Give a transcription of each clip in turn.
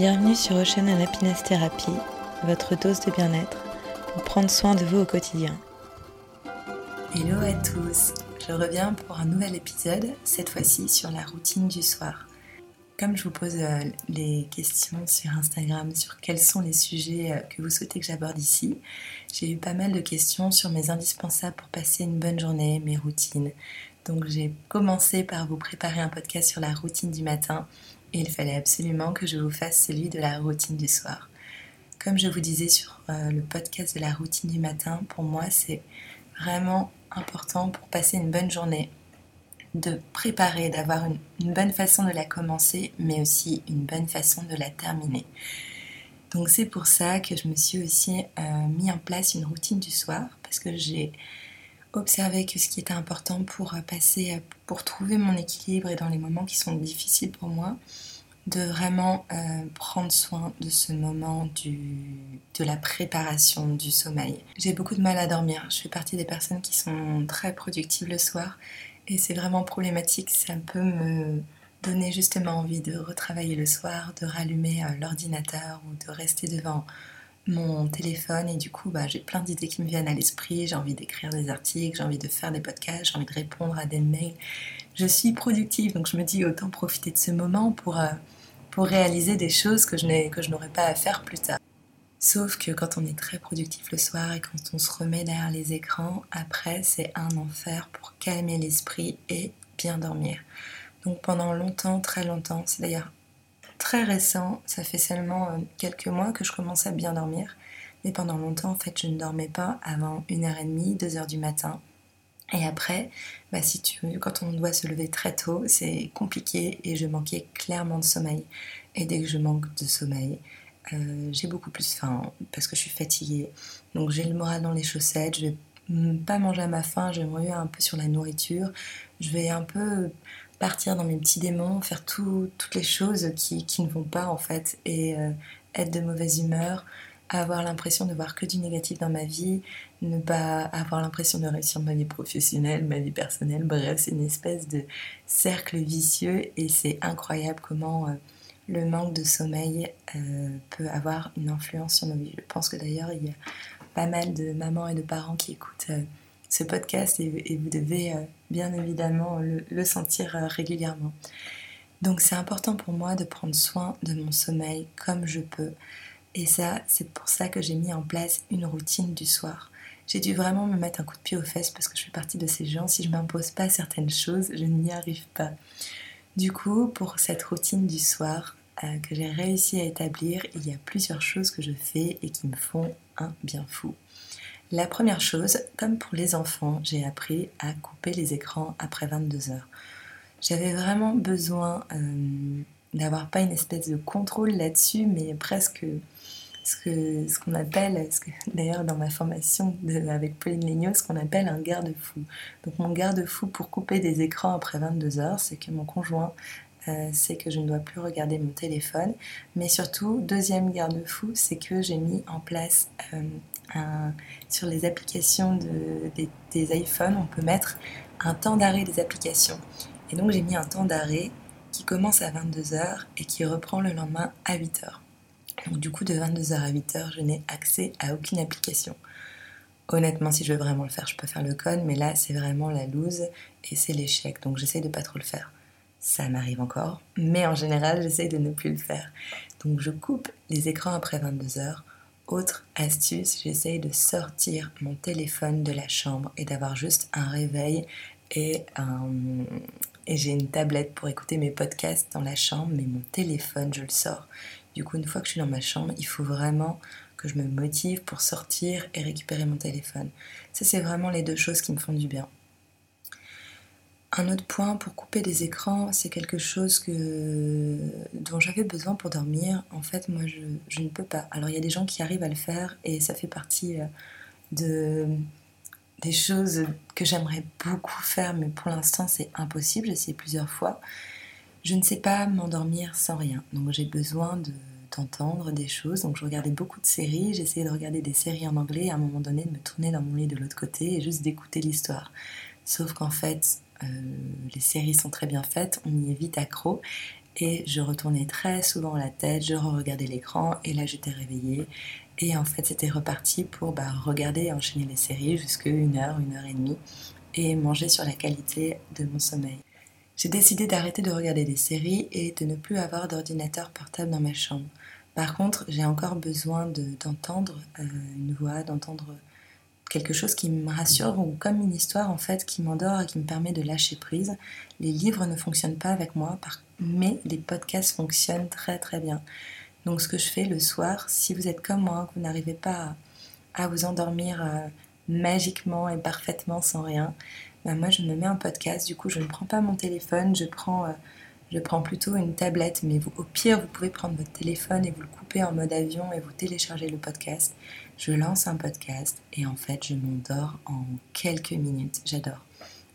Bienvenue sur Ocean Happiness Therapy, votre dose de bien-être pour prendre soin de vous au quotidien. Hello à tous, je reviens pour un nouvel épisode, cette fois-ci sur la routine du soir. Comme je vous pose euh, les questions sur Instagram sur quels sont les sujets euh, que vous souhaitez que j'aborde ici, j'ai eu pas mal de questions sur mes indispensables pour passer une bonne journée, mes routines. Donc j'ai commencé par vous préparer un podcast sur la routine du matin et il fallait absolument que je vous fasse celui de la routine du soir. Comme je vous disais sur euh, le podcast de la routine du matin, pour moi c'est vraiment important pour passer une bonne journée, de préparer, d'avoir une, bonne façon de la commencer, mais aussi une bonne façon de la terminer. Donc c'est pour ça que je me suis aussi euh, mis en place une routine du soir, parce que j'ai observé que ce qui était important pour passer, pour trouver mon équilibre et dans les moments qui sont difficiles pour moi, de vraiment euh, prendre soin de ce moment de la préparation du sommeil. J'ai beaucoup de mal à dormir. Je fais partie des personnes qui sont très productives le soir et c'est vraiment problématique. Ça peut me donner justement envie de retravailler le soir, de rallumer euh, l'ordinateur ou de rester devant mon téléphone et du coup bah, j'ai plein d'idées qui me viennent à l'esprit, j'ai envie d'écrire des articles, j'ai envie de faire des podcasts, j'ai envie de répondre à des mails. Je suis productive donc je me dis autant profiter de ce moment pour, euh, pour réaliser des choses que je n'aurais pas à faire plus tard. Sauf que quand on est très productif le soir et quand on se remet derrière les écrans, après c'est un enfer pour calmer l'esprit et bien dormir. Donc pendant longtemps, très longtemps, c'est d'ailleurs très récent, ça fait seulement euh, quelques mois que je commence à bien dormir. Mais pendant longtemps, en fait, je ne dormais pas avant 1h30, 2h du matin. Et après, bah, si quand on doit se lever très tôt, c'est compliqué et je manquais clairement de sommeil. Et dès que je manque de sommeil, euh, j'ai beaucoup plus faim parce que je suis fatiguée. Donc j'ai le moral dans les chaussettes, pas manger à ma faim, je vais me un peu sur la nourriture, je vais un peu partir dans mes petits démons, faire toutes les choses qui, ne vont pas en fait, et euh, être de mauvaise humeur, avoir l'impression de voir que du négatif dans ma vie, ne pas avoir l'impression de réussir ma vie professionnelle, ma vie personnelle, bref, c'est une espèce de cercle vicieux et c'est incroyable comment euh, le manque de sommeil euh, peut avoir une influence sur nos vies. Je pense que d'ailleurs il y a pas mal de mamans et de parents qui écoutent ce podcast et, vous devez euh, bien évidemment le, sentir euh, régulièrement. Donc c'est important pour moi de prendre soin de mon sommeil comme je peux. Et ça, c'est pour ça que j'ai mis en place une routine du soir. J'ai dû vraiment me mettre un coup de pied aux fesses parce que je fais partie de ces gens. Si je m'impose pas certaines choses, je n'y arrive pas. Du coup, pour cette routine du soir euh, que j'ai réussi à établir, il y a plusieurs choses que je fais et qui me font un bien fou. La première chose, comme pour les enfants, j'ai appris à couper les écrans après 22 heures. J'avais vraiment besoin euh, d'avoir pas une espèce de contrôle là-dessus, mais presque ce qu'on appelle, d'ailleurs dans ma formation avec Pauline Legnaud, ce qu'on appelle un garde-fou. Donc mon garde-fou pour couper des écrans après 22 heures, c'est que mon conjoint euh, sait que je ne dois plus regarder mon téléphone. Mais surtout, deuxième garde-fou, c'est que j'ai mis en place euh, sur les applications des, iPhones, on peut mettre un temps d'arrêt des applications. Et donc j'ai mis un temps d'arrêt qui commence à 22h et qui reprend le lendemain à 8h. Donc du coup de 22h à 8h, je n'ai accès à aucune application. Honnêtement, si je veux vraiment le faire, je peux faire le code, mais là c'est vraiment la loose et c'est l'échec. Donc j'essaie de pas trop le faire. Ça m'arrive encore, mais en général, j'essaie de ne plus le faire. Donc je coupe les écrans après 22h autre astuce, j'essaye de sortir mon téléphone de la chambre et d'avoir juste un réveil et, et j'ai une tablette pour écouter mes podcasts dans la chambre, mais mon téléphone, je le sors. Du coup, une fois que je suis dans ma chambre, il faut vraiment que je me motive pour sortir et récupérer mon téléphone. Ça, c'est vraiment les deux choses qui me font du bien. Un autre point pour couper des écrans, c'est quelque chose que, dont j'avais besoin pour dormir. En fait, moi, je, ne peux pas. Alors, il y a des gens qui arrivent à le faire et ça fait partie euh, de, des choses que j'aimerais beaucoup faire, mais pour l'instant, c'est impossible. J'ai essayé plusieurs fois. Je ne sais pas m'endormir sans rien. Donc, j'ai besoin de, d'entendre des choses. Donc, je regardais beaucoup de séries. J'essayais de regarder des séries en anglais et à un moment donné, de me tourner dans mon lit de l'autre côté et juste d'écouter l'histoire. Sauf qu'en fait, euh, les séries sont très bien faites, on y est vite accro. Et je retournais très souvent la tête, je regardais l'écran et là j'étais réveillée. Et en fait c'était reparti pour bah, regarder et enchaîner les séries jusqu'à une heure, une heure et demie et manger sur la qualité de mon sommeil. J'ai décidé d'arrêter de regarder des séries et de ne plus avoir d'ordinateur portable dans ma chambre. Par contre, j'ai encore besoin d'entendre euh, une voix, d'entendre quelque chose qui me rassure ou comme une histoire en fait qui m'endort et qui me permet de lâcher prise. Les livres ne fonctionnent pas avec moi, mais les podcasts fonctionnent très très bien. Donc ce que je fais le soir, si vous êtes comme moi, que vous n'arrivez pas à, vous endormir euh, magiquement et parfaitement sans rien, ben moi je me mets un podcast. Du coup, je ne prends pas mon téléphone, je prends euh, je prends plutôt une tablette, mais au pire, vous pouvez prendre votre téléphone et vous le couper en mode avion et vous télécharger le podcast. Je lance un podcast et en fait, je m'endors en quelques minutes. J'adore.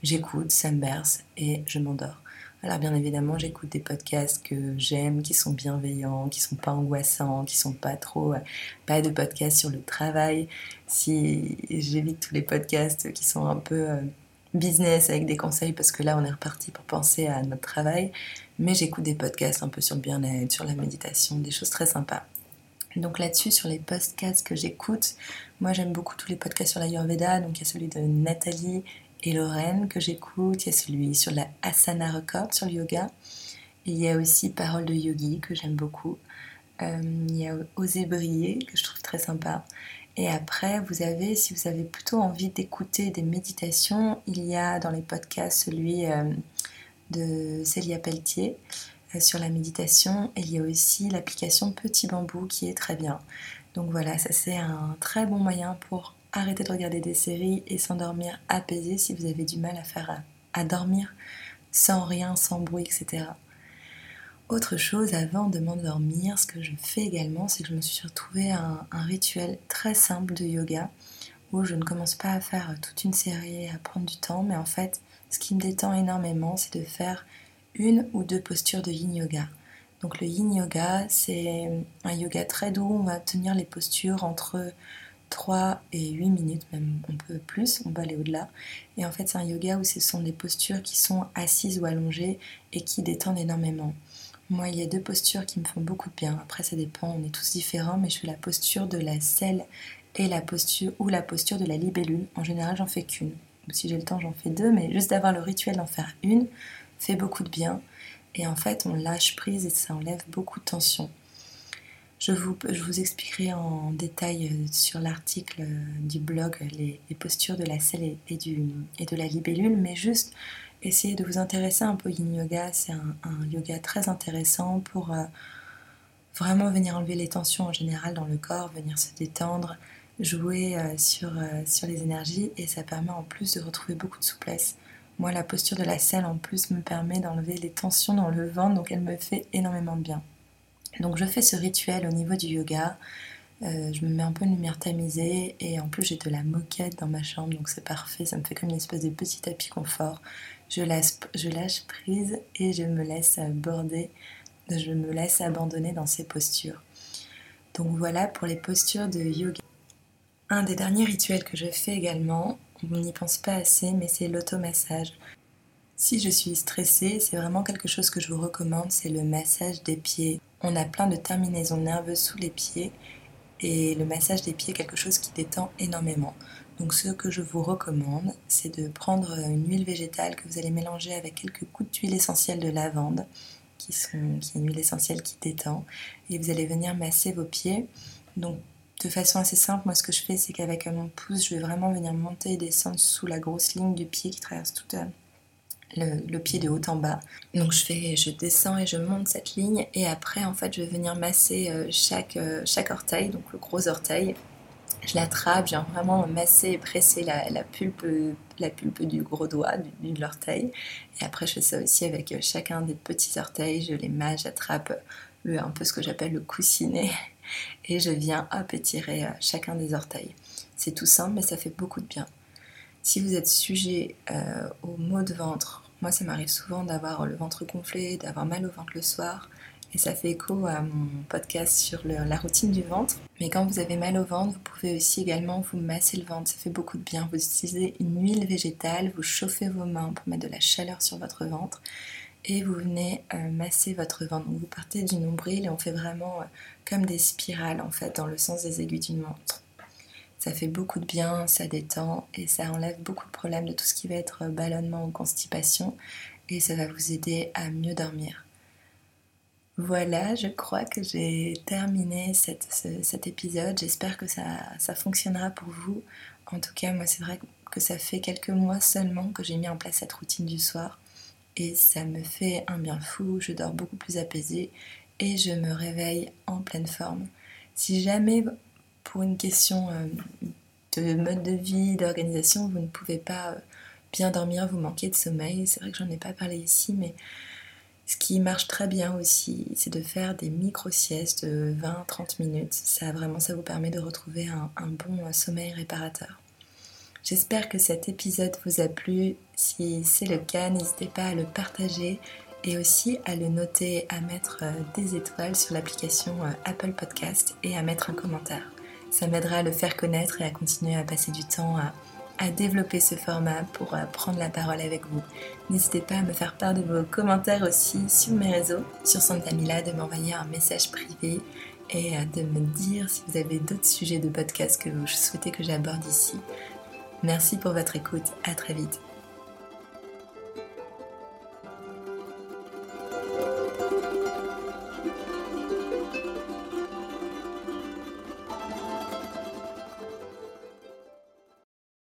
J'écoute, ça me berce et je m'endors. Alors bien évidemment, j'écoute des podcasts que j'aime, qui sont bienveillants, qui sont pas angoissants, qui sont pas trop, euh, pas de podcasts sur le travail. Si j'évite tous les podcasts qui sont un peu euh, business avec des conseils parce que là on est reparti pour penser à notre travail, mais j'écoute des podcasts un peu sur le bien-être, sur la méditation, des choses très sympas. Donc là-dessus, sur les podcasts que j'écoute, moi j'aime beaucoup tous les podcasts sur l'Ayurveda, donc il y a celui de Nathalie et Lorraine que j'écoute, il y a celui sur la Asana Record, sur le yoga, il y a aussi Parole de Yogi que j'aime beaucoup, euh, il y a Oser briller que je trouve très sympa, et après, vous avez, si vous avez plutôt envie d'écouter des méditations, il y a dans les podcasts celui euh, de Célia Pelletier euh, sur la méditation. Il y a aussi l'application Petit Bambou qui est très bien. Donc voilà, ça c'est un très bon moyen pour arrêter de regarder des séries et s'endormir apaisé si vous avez du mal à faire à dormir sans rien, sans bruit, etc. Autre chose, avant de m'endormir, ce que je fais également, c'est que je me suis retrouvée un, un rituel très simple de yoga où je ne commence pas à faire toute une série, à prendre du temps, mais en fait, ce qui me détend énormément, c'est de faire une ou deux postures de yin yoga. Donc le yin yoga, c'est un yoga très doux, on va tenir les postures entre 3 et 8 minutes, même un peu plus, on va aller au-delà. Et en fait, c'est un yoga où ce sont des postures qui sont assises ou allongées et qui détendent énormément. Moi, il y a deux postures qui me font beaucoup de bien. Après, ça dépend, on est tous différents, mais je fais la posture de la selle et la posture ou la posture de la libellule. En général, j'en fais qu'une. Si j'ai le temps, j'en fais deux, mais juste d'avoir le rituel d'en faire une fait beaucoup de bien. Et en fait, on lâche prise et ça enlève beaucoup de tension. Je vous, expliquerai en détail euh, sur l'article euh, du blog les, postures de la selle et, du, et de la libellule, mais juste essayez de vous intéresser un peu yin yoga. C'est un, yoga très intéressant pour euh, vraiment venir enlever les tensions en général dans le corps, venir se détendre, jouer euh, sur, euh, sur les énergies et ça permet en plus de retrouver beaucoup de souplesse. Moi, la posture de la selle en plus me permet d'enlever les tensions dans le ventre, donc elle me fait énormément de bien. Donc je fais ce rituel au niveau du yoga. Je me mets un peu une lumière tamisée et en plus j'ai de la moquette dans ma chambre donc c'est parfait, ça me fait comme une espèce de petit tapis confort je lâche, je lâche prise et je me laisse border, je me laisse abandonner dans ces postures. Donc voilà pour les postures de yoga. Un des derniers rituels que je fais également, on n'y pense pas assez, mais c'est l'automassage. Si je suis stressée, c'est vraiment quelque chose que je vous recommande, c'est le massage des pieds. On a plein de terminaisons nerveuses sous les pieds et le massage des pieds est quelque chose qui détend énormément. Donc ce que je vous recommande, c'est de prendre une huile végétale que vous allez mélanger avec quelques gouttes d'huile essentielle de lavande, qui, est une huile essentielle qui détend, et vous allez venir masser vos pieds. Donc de façon assez simple, moi ce que je fais, c'est qu'avec mon pouce, je vais vraiment venir monter et descendre sous la grosse ligne du pied qui traverse tout le, pied de haut en bas. Donc je fais, je descends et je monte cette ligne, et après en fait, je vais venir masser euh, chaque, euh, chaque orteil, donc le gros orteil, je l'attrape, j'ai vraiment massé et pressé la, pulpe, la pulpe du gros doigt, du, de l'orteil. Et après, je fais ça aussi avec euh, chacun des petits orteils. Je les masse, j'attrape un peu ce que j'appelle le coussinet. Et je viens hop étirer chacun des orteils. C'est tout simple, mais ça fait beaucoup de bien. Si vous êtes sujet euh, aux maux de ventre, moi ça m'arrive souvent d'avoir le ventre gonflé, d'avoir mal au ventre le soir. Et ça fait écho à mon podcast sur la routine du ventre. Mais quand vous avez mal au ventre, vous pouvez aussi également vous masser le ventre. Ça fait beaucoup de bien. Vous utilisez une huile végétale, vous chauffez vos mains pour mettre de la chaleur sur votre ventre. et vous venez euh, masser votre ventre. vous partez du nombril et on fait vraiment euh, comme des spirales en fait dans le sens des aiguilles d'une montre. Ça fait beaucoup de bien, ça détend et ça enlève beaucoup de problèmes de tout ce qui va être ballonnement ou constipation et ça va vous aider à mieux dormir. Voilà, je crois que j'ai terminé cet épisode. J'espère que ça, ça fonctionnera pour vous. En tout cas, moi, c'est vrai que ça fait quelques mois seulement que j'ai mis en place cette routine du soir. Et ça me fait un bien fou. Je dors beaucoup plus apaisée et je me réveille en pleine forme. Si jamais, pour une question euh, de mode de vie, d'organisation, vous ne pouvez pas euh, bien dormir, vous manquez de sommeil, c'est vrai que j'en ai pas parlé ici, mais ce qui marche très bien aussi, c'est de faire des micro-siestes de 20-30 minutes. Ça vraiment, ça vous permet de retrouver un, bon sommeil réparateur. J'espère que cet épisode vous a plu. Si c'est le cas, n'hésitez pas à le partager et aussi à le noter, à mettre euh, des étoiles sur l'application euh, Apple Podcast et à mettre un commentaire. Ça m'aidera à le faire connaître et à continuer à passer du temps à développer ce format pour euh, prendre la parole avec vous. N'hésitez pas à me faire part de vos commentaires aussi sur mes réseaux, sur Santa Mila, de m'envoyer un message privé et euh, de me dire si vous avez d'autres sujets de podcast que vous souhaitez que j'aborde ici. Merci pour votre écoute, à très vite.